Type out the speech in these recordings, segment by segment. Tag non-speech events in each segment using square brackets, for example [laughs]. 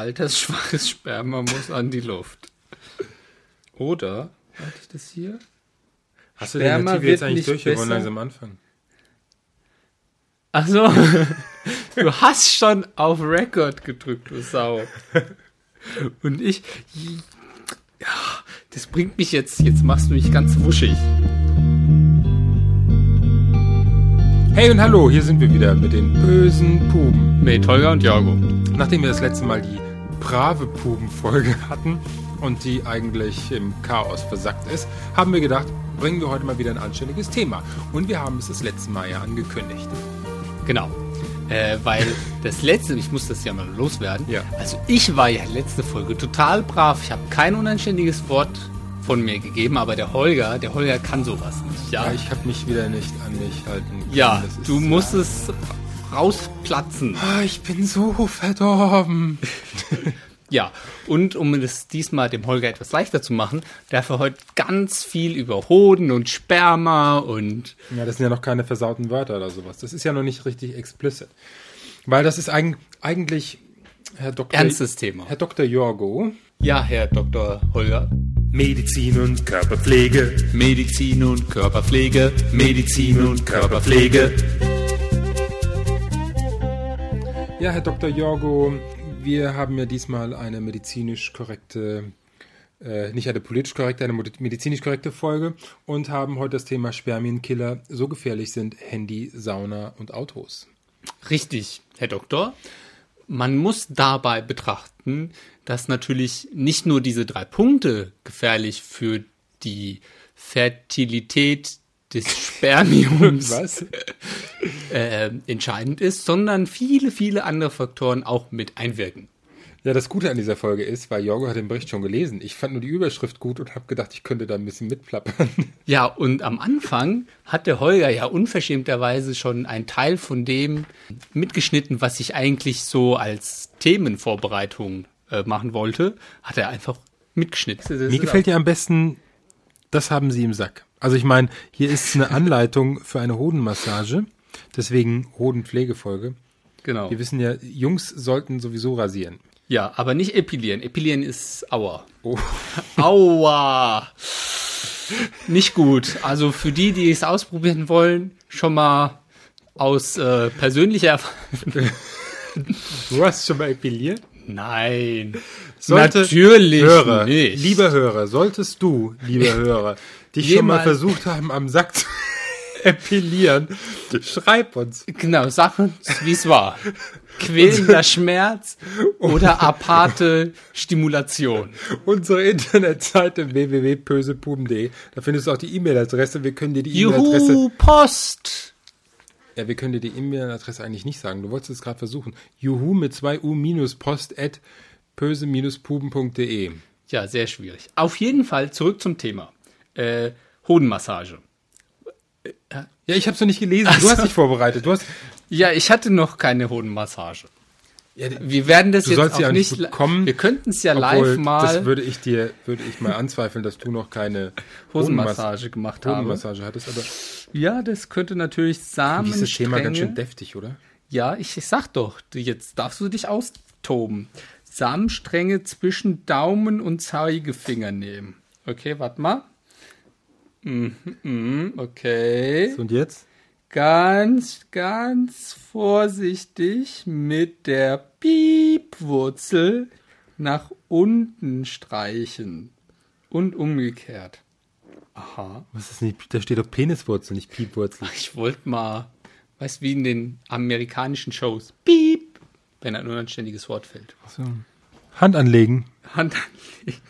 Altersschwaches Sperma muss an die Luft. Oder, hatte ich das hier? Hast du den Sperma Artikel jetzt eigentlich durch? Wir wollen langsam anfangen. Ach so. Du hast schon auf Record gedrückt, du Sau. Und ich, ja, das bringt mich jetzt, jetzt machst du mich ganz wuschig. Hey und hallo, hier sind wir wieder mit den bösen Puben. Mit Holger und Jago. Nachdem wir das letzte Mal die brave Puben-Folge hatten und die eigentlich im Chaos versackt ist, haben wir gedacht, bringen wir heute mal wieder ein anständiges Thema. Und wir haben es das letzte Mal ja angekündigt. Genau. Äh, weil [laughs] das letzte, ich muss das ja mal loswerden. Ja. Also ich war ja letzte Folge total brav. Ich habe kein unanständiges Wort von mir gegeben, aber der Holger, der Holger kann sowas nicht. Ja, Ja, ich habe mich wieder nicht an mich halten können. ja du musst es rausplatzen. Ah, ich bin so verdorben. [laughs] Ja, und um es diesmal dem Holger etwas leichter zu machen, darf er heute ganz viel über Hoden und Sperma und Ja, das sind ja noch keine versauten Wörter oder sowas. Das ist ja noch nicht richtig explicit. Weil das ist eig eigentlich, Herr Dr. ernstes Thema. Herr Dr. Jorgo, Ja, Herr Dr. Holger. Medizin und Körperpflege. Medizin und Körperpflege, Medizin und Körperpflege. Ja, Herr Dr. Jorgo, wir haben ja diesmal eine medizinisch korrekte, äh, nicht eine politisch korrekte, eine medizinisch korrekte Folge und haben heute das Thema Spermienkiller. So gefährlich sind Handy, Sauna und Autos. Richtig, Herr Doktor. Man muss dabei betrachten, dass natürlich nicht nur diese drei Punkte gefährlich für die Fertilität des [laughs] Spermiums Was? Äh, entscheidend ist, sondern viele, viele andere Faktoren auch mit einwirken. Ja, das Gute an dieser Folge ist, weil Jorgo hat den Bericht schon gelesen. Ich fand nur die Überschrift gut und habe gedacht, ich könnte da ein bisschen mitplappern. Ja, und am Anfang hat der Holger ja unverschämterweise schon einen Teil von dem mitgeschnitten, was ich eigentlich so als Themenvorbereitung äh, machen wollte, hat er einfach mitgeschnitten. Mir gefällt ja am besten, das haben sie im Sack. Also ich meine, hier ist eine [laughs] Anleitung für eine Hodenmassage, deswegen Hodenpflegefolge. Genau. Wir wissen ja, Jungs sollten sowieso rasieren. Ja, aber nicht epilieren. Epilieren ist Aua. Oh. [laughs] Aua! Nicht gut. Also für die, die es ausprobieren wollen, schon mal aus äh, persönlicher Erfahrung. Du hast schon mal epiliert? Nein. Sollte- Natürlich Hörer, nicht. lieber Hörer, solltest du, lieber [laughs] Hörer, dich schon mal Jemals- versucht haben, am Sack zu epilieren, schreib uns. Genau, sag uns, wie es war. Quälender Schmerz oder aparte Stimulation. Unsere Internetseite www.bösepuben.de, da findest du auch die E-Mail-Adresse. Wir können dir die E-Mail-Adresse Juhu, Post! Ja, wir können dir die E-Mail-Adresse eigentlich nicht sagen. Du wolltest es gerade versuchen. Juhu mit zwei U minus Post at böse-puben.de. Ja, sehr schwierig. Auf jeden Fall zurück zum Thema. Äh, Hodenmassage. Ja, ich habe es noch nicht gelesen. Du hast dich vorbereitet. Du hast. Ja, ich hatte noch keine Hodenmassage. Ja, Wir werden das jetzt auch auch nicht bekommen, wir könnten es ja live mal Das würde ich dir, würde ich mal anzweifeln, dass du noch keine Hodenmassage gemacht haben. Hodenmassage hattest. Aber Ja, das könnte natürlich Samenstränge. dieses Thema ganz schön deftig, oder? Ja, ich, ich sag doch, jetzt darfst du dich austoben. Samenstränge zwischen Daumen und Zeigefinger nehmen. Okay, warte mal. Mhm, mhm, okay. Und jetzt? Ganz, ganz vorsichtig mit der Piepwurzel nach unten streichen. Und umgekehrt. Aha. Was ist nicht? Da steht doch Peniswurzel, nicht Piepwurzel. Ich wollte mal, weißt wie in den amerikanischen Shows. Piep, wenn ein unanständiges Wort fällt. So. Hand anlegen. Hand anlegen.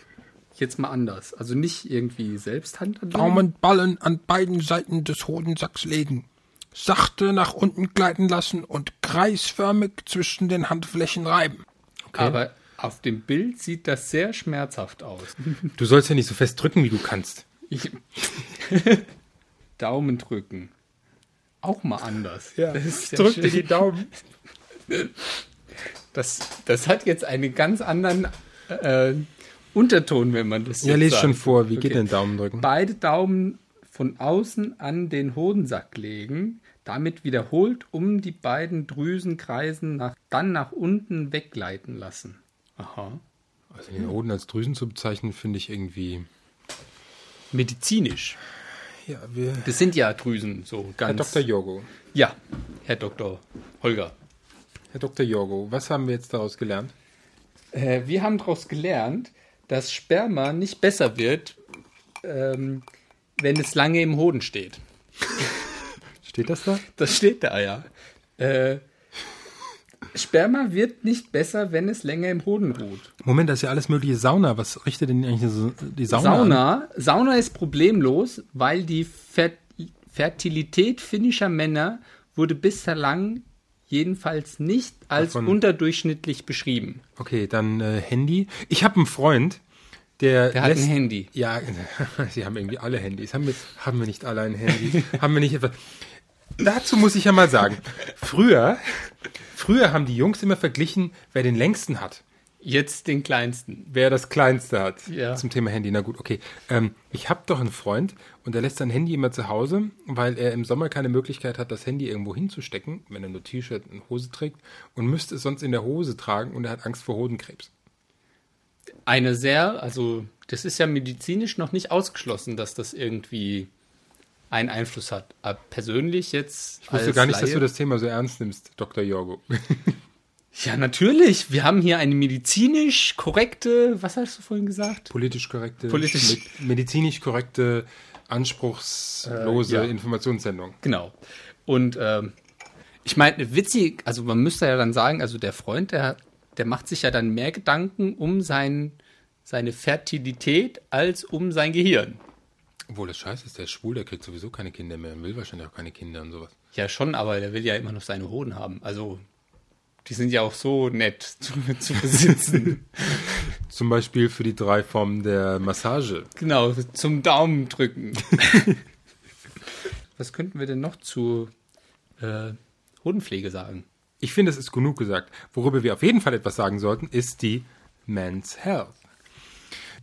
Jetzt mal anders. Also nicht irgendwie selbst Hand anlegen. Daumenballen an beiden Seiten des Hodensacks legen. Sachte nach unten gleiten lassen und kreisförmig zwischen den Handflächen reiben. Aber auf dem Bild sieht das sehr schmerzhaft aus. [laughs] Du sollst ja nicht so fest drücken, wie du kannst. Ich [laughs] Daumen drücken. Auch mal anders. Das ist Drück ja dir die Daumen. [laughs] Das, das hat jetzt einen ganz anderen äh, Unterton, wenn man das Ja, jetzt lese schon vor. Wie geht Okay. denn Daumen drücken? Beide Daumen von außen an den Hodensack legen, damit wiederholt um die beiden Drüsen kreisen, nach, dann nach unten weggleiten lassen. Aha. Also den Hoden als Drüsen zu bezeichnen, finde ich irgendwie. Medizinisch. Ja, wir. Das sind ja Drüsen, so Herr ganz. Dr. Jorgo. Ja, Herr Dr. Holger. Herr Dr. Jorgo, was haben wir jetzt daraus gelernt? Äh, wir haben daraus gelernt, dass Sperma nicht besser wird, ähm, wenn es lange im Hoden steht. Steht das da? Das steht da ja. Äh, Sperma wird nicht besser, wenn es länger im Hoden ruht. Moment, das ist ja alles mögliche Sauna. Was richtet denn eigentlich die Sauna, an? Sauna, Sauna ist problemlos, weil die Fer Fertilität finnischer Männer wurde bislang jedenfalls nicht als Davon- unterdurchschnittlich beschrieben. Okay, dann äh, Handy. Ich habe einen Freund, der, Der hat lässt, ein Handy. Ja, [laughs] sie haben irgendwie alle Handys. Haben wir, haben wir nicht alle ein Handy? [laughs] haben wir nicht etwas? Dazu muss ich ja mal sagen, früher, früher haben die Jungs immer verglichen, wer den längsten hat. Jetzt den kleinsten. Wer das kleinste hat. Ja. Zum Thema Handy. Na gut, okay. Ähm, ich habe doch einen Freund und der lässt sein Handy immer zu Hause, weil er im Sommer keine Möglichkeit hat, das Handy irgendwo hinzustecken, wenn er nur T-Shirt und Hose trägt und müsste es sonst in der Hose tragen und er hat Angst vor Hodenkrebs. Eine sehr, also das ist ja medizinisch noch nicht ausgeschlossen, dass das irgendwie einen Einfluss hat. Aber persönlich jetzt. Ich wusste gar nicht, dass Laie- du das Thema so ernst nimmst, Dr. Jorgo. [laughs] Ja, natürlich. Wir haben hier eine medizinisch korrekte, was hast du vorhin gesagt? Politisch korrekte, Politisch- med- medizinisch korrekte, anspruchslose Äh, ja. Informationssendung. Genau. Und ähm, ich meine, witzig, also man müsste ja dann sagen, also der Freund, der, der macht sich ja dann mehr Gedanken um sein, seine Fertilität als um sein Gehirn. Obwohl das scheiße ist, der ist schwul, der kriegt sowieso keine Kinder mehr, will wahrscheinlich auch keine Kinder und sowas. Ja, schon, aber der will ja immer noch seine Hoden haben. Also, die sind ja auch so nett [laughs] zu, zu besitzen. [laughs] Zum Beispiel für die drei Formen der Massage. genau, zum Daumen drücken. [laughs] Was könnten wir denn noch zu äh, Hodenpflege sagen? Ich finde, es ist genug gesagt. Worüber wir auf jeden Fall etwas sagen sollten, ist die Men's Health.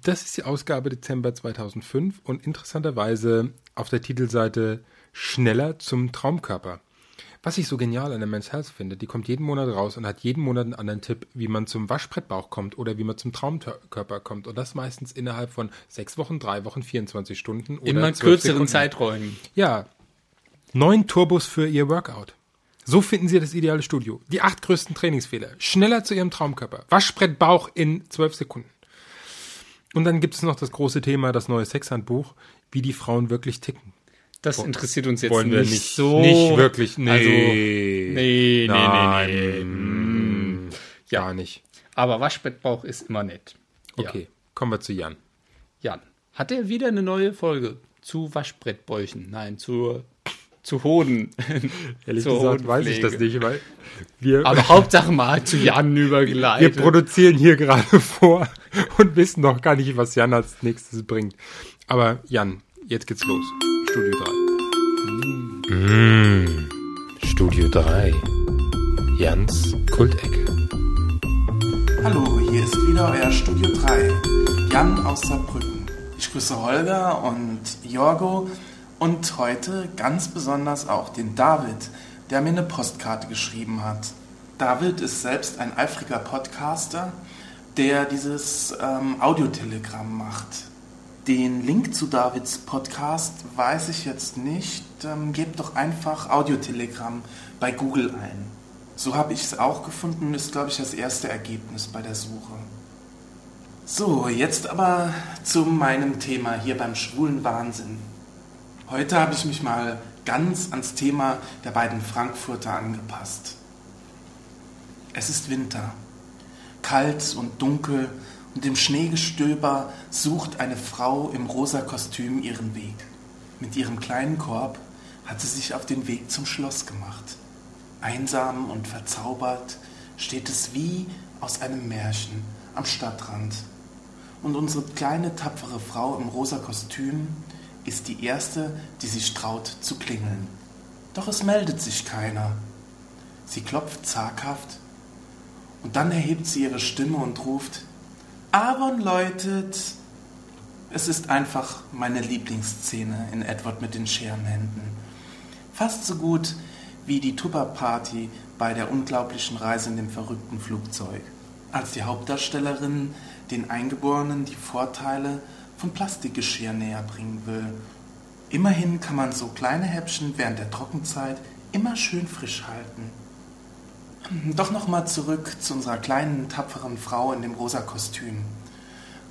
Das ist die Ausgabe Dezember 2005 und interessanterweise auf der Titelseite Schneller zum Traumkörper. Was ich so genial an der Men's Health finde, die kommt jeden Monat raus und hat jeden Monat einen anderen Tipp, wie man zum Waschbrettbauch kommt oder wie man zum Traumkörper kommt. Und das meistens innerhalb von sechs Wochen, drei Wochen, 24 Stunden oder Immer 12 kürzeren Sekunden. Zeiträumen. Ja, neun Turbos für Ihr Workout. So finden Sie das ideale Studio. Die acht größten Trainingsfehler. Schneller zu Ihrem Traumkörper. Waschbrett Bauch in zwölf Sekunden. Und dann gibt es noch das große Thema, das neue Sexhandbuch, wie die Frauen wirklich ticken. Das interessiert uns jetzt Wollen wir nicht, nicht, so. nicht wirklich. Nee. Also, nee, nee, Nein. nee, nee. Mm, Gar nicht. Aber Waschbettbauch ist immer nett. Ja. Okay, kommen wir zu Jan. Jan, hat er wieder eine neue Folge zu Waschbrettbäuchen? Nein, zur, zu Hoden. [laughs] Ehrlich Zur gesagt weiß ich das Hodenpflege. nicht, weil wir, Aber [laughs] Hauptsache mal zu Jan wir übergeleitet. produzieren hier gerade [laughs] vor und wissen noch gar nicht, was Jan als nächstes bringt. Aber Jan, jetzt geht's los. Studio 3. Studio 3. Jans Kultecke. Hallo, hier ist wieder euer Studio 3, Jan aus Saarbrücken. Ich grüße Holger und Jorgo und heute ganz besonders auch den David, der mir eine Postkarte geschrieben hat. David ist selbst ein eifriger Podcaster, der dieses ähm, Audiotelegramm macht. Den Link zu Davids Podcast weiß ich jetzt nicht. Ähm, gebt doch einfach Audiotelegramm bei Google ein. So habe ich es auch gefunden, ist, glaube ich, das erste Ergebnis bei der Suche. So, jetzt aber zu meinem Thema hier beim schwulen Wahnsinn. Heute habe ich mich mal ganz ans Thema der beiden Frankfurter angepasst. Es ist Winter. Kalt und dunkel und im Schneegestöber sucht eine Frau im rosa Kostüm ihren Weg. Mit ihrem kleinen Korb hat sie sich auf den Weg zum Schloss gemacht. Einsam und verzaubert steht es wie aus einem Märchen am Stadtrand. Und unsere kleine tapfere Frau im rosa Kostüm ist die erste, die sich traut zu klingeln. Doch es meldet sich keiner. Sie klopft zaghaft und dann erhebt sie ihre Stimme und ruft, Aaron läutet. Es ist einfach meine Lieblingsszene in Edward mit den Scherenhänden. Fast so gut wie die Tupper-Party bei der unglaublichen Reise in dem verrückten Flugzeug. als die Hauptdarstellerin den Eingeborenen die Vorteile von Plastikgeschirr näher bringen will. Immerhin kann man so kleine Häppchen während der Trockenzeit immer schön frisch halten. Doch nochmal zurück zu unserer kleinen, tapferen Frau in dem rosa Kostüm.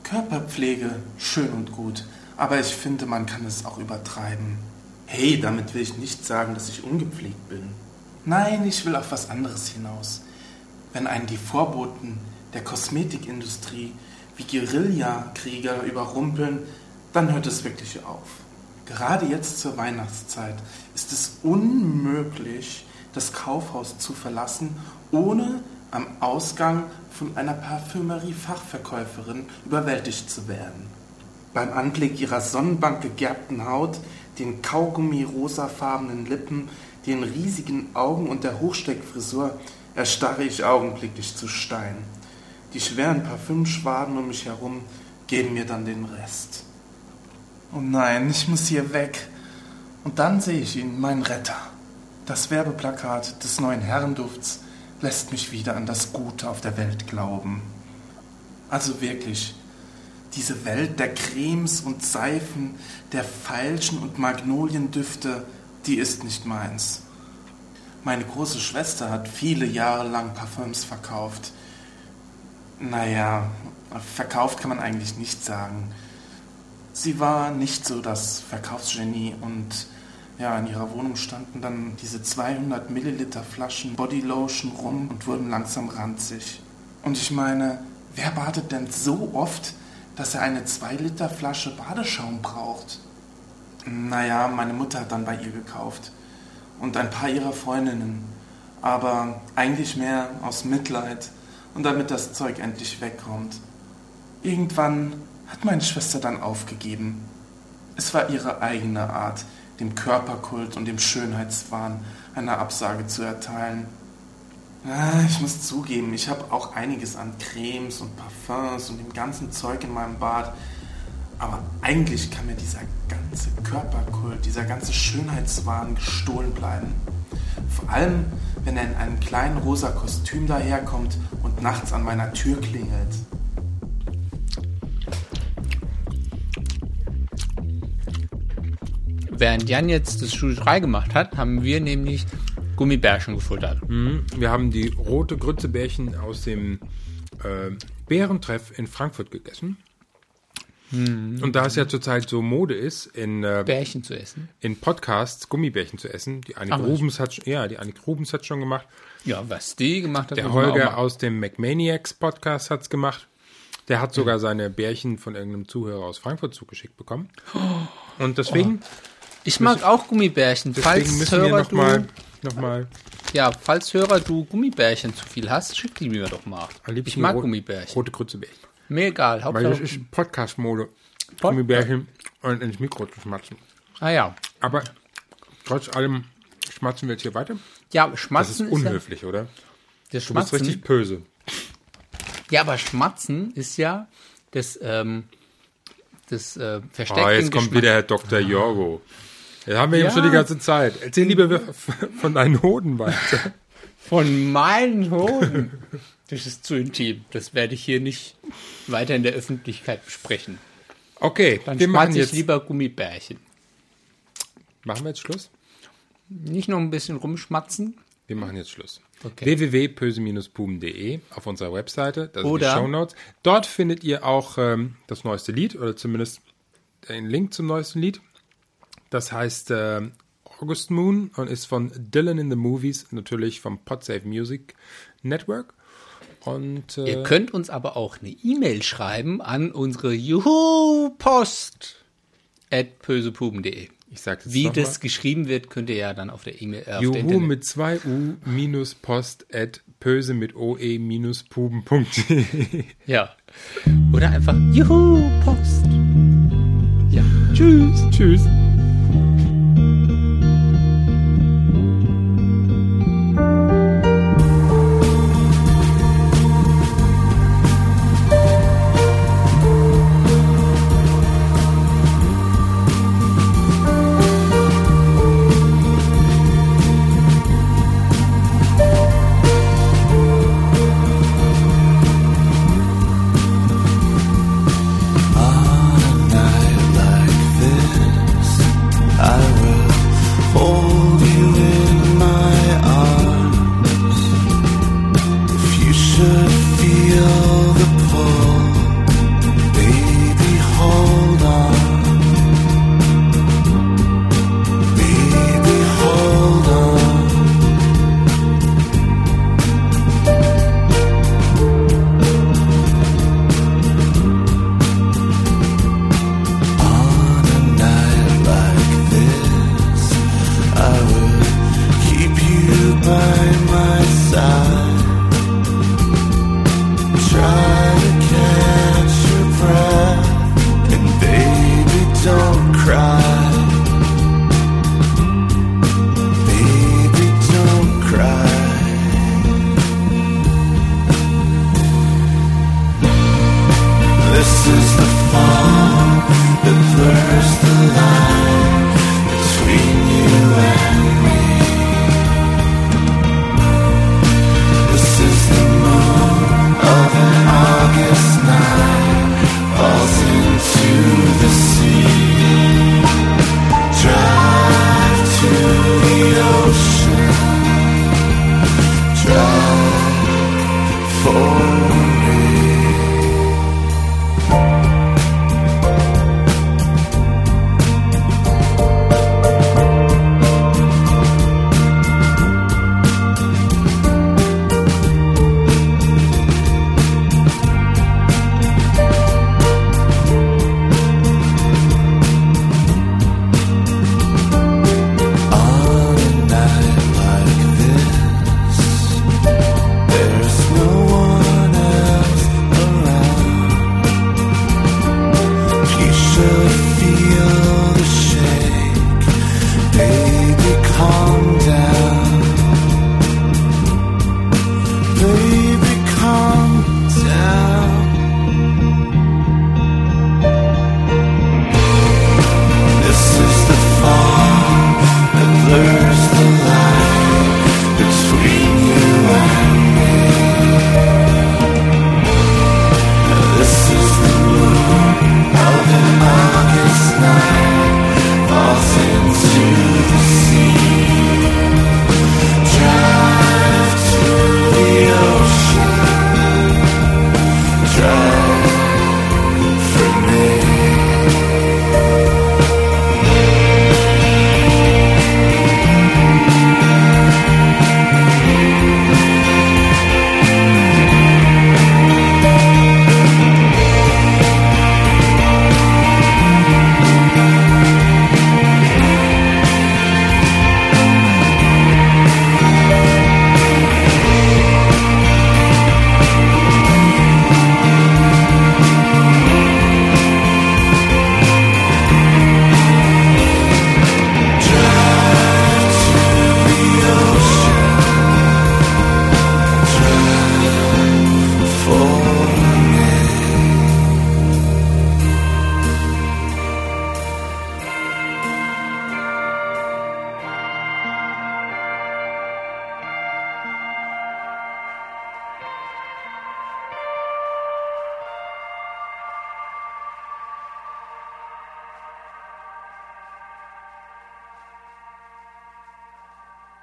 Körperpflege, schön und gut, aber ich finde, man kann es auch übertreiben. Hey, damit will ich nicht sagen, dass ich ungepflegt bin. Nein, ich will auf was anderes hinaus. Wenn einen die Vorboten der Kosmetikindustrie wie Guerillakrieger überrumpeln, dann hört es wirklich auf. Gerade jetzt zur Weihnachtszeit ist es unmöglich, das Kaufhaus zu verlassen, ohne am Ausgang von einer Parfümerie-Fachverkäuferin überwältigt zu werden. Beim Anblick ihrer Sonnenbank gegerbten Haut, den Kaugummi-rosafarbenen Lippen, den riesigen Augen und der Hochsteckfrisur erstarre ich augenblicklich zu Stein. Die schweren Parfümschwaden um mich herum geben mir dann den Rest. Oh nein, ich muss hier weg. Und dann sehe ich ihn, meinen Retter. Das Werbeplakat des neuen Herrendufts lässt mich wieder an das Gute auf der Welt glauben. Also wirklich, diese Welt der Cremes und Seifen, der Veilchen und Magnoliendüfte, die ist nicht meins. Meine große Schwester hat viele Jahre lang Parfüms verkauft. Naja, verkauft kann man eigentlich nicht sagen. Sie war nicht so das Verkaufsgenie und ja, in ihrer Wohnung standen dann diese 200 Milliliter Flaschen Bodylotion rum und wurden langsam ranzig. Und ich meine, wer badet denn so oft, dass er eine 2 Liter Flasche Badeschaum braucht? Naja, meine Mutter hat dann bei ihr gekauft. Und ein paar ihrer Freundinnen. Aber eigentlich mehr aus Mitleid und damit das Zeug endlich wegkommt. Irgendwann hat meine Schwester dann aufgegeben. Es war ihre eigene Art, dem Körperkult und dem Schönheitswahn eine Absage zu erteilen. Ah, ich muss zugeben, ich habe auch einiges an Cremes und Parfums und dem ganzen Zeug in meinem Bad. Aber eigentlich kann mir dieser ganze Körperkult, dieser ganze Schönheitswahn gestohlen bleiben. Vor allem, wenn er in einem kleinen rosa Kostüm daherkommt und nachts an meiner Tür klingelt. Während Jan jetzt das Studio 3 gemacht hat, haben wir nämlich Gummibärchen gefuttert. Mhm. Wir haben die rote Grützebärchen aus dem äh, Bärentreff in Frankfurt gegessen. Mhm. Und da es ja zurzeit so Mode ist, in, äh, Bärchen zu essen. in Podcasts Gummibärchen zu essen, die Annik Ach? Rubens hat, schon- ja, die Annik Rubens hat schon gemacht. Ja, was die gemacht hat, Der Holger aus dem McManiacs Podcast hat's gemacht. Der hat sogar seine Bärchen von irgendeinem Zuhörer aus Frankfurt zugeschickt bekommen. Und deswegen, Ich mag auch Gummibärchen. deswegen Falls müssen wir Hörer nochmal, du, noch mal, ja, falls Hörer du Gummibärchen zu viel hast, schick die mir doch mal. am liebsten Ich mag rot- Gummibärchen. rote Grützebärchen. Mir egal, Weil das Hauptsache. ist Podcast-Mode. Gummibärchen und ins Mikro zu schmatzen. Ah ja. Aber trotz allem schmatzen wir jetzt hier weiter. Ja, Das ist Schmatzen ist, unhöflich, oder? ja, das Du bist Schmatzen. richtig böse. Ja, aber Schmatzen ist ja das, ähm, das äh, Versteck Oh, im jetzt kommt Geschmack. wieder Herr Dr. Jorgo. Das haben wir Ja. eben schon die ganze Zeit. Erzähl lieber von deinen Hoden weiter. [laughs] Von meinen Hoden. Das ist zu intim. Das werde ich hier nicht weiter in der Öffentlichkeit besprechen. Okay, Dann wir machen jetzt, lieber Gummibärchen. machen wir jetzt Schluss? Nicht noch ein bisschen rumschmatzen. Wir machen jetzt Schluss. Okay. www.pöse-puben.de auf unserer Webseite, das Oder- sind die Shownotes. Dort findet ihr auch ähm, das neueste Lied oder zumindest den Link zum neuesten Lied. Das heißt ähm, August Moon und ist von Dylan in the Movies, natürlich vom Podsafe Music Network. Und äh, Ihr könnt uns aber auch eine E-Mail schreiben an unsere Juhu-Post at pösepuben.de. ich sage jetzt Wie das mal. geschrieben wird, könnt ihr ja dann auf der E-Mail. Äh, Juhu mit zwei U minus Post at pöse mit oe minus puben.de. [laughs] Ja. Oder einfach Juhu-Post. Ja. Tschüss. Tschüss.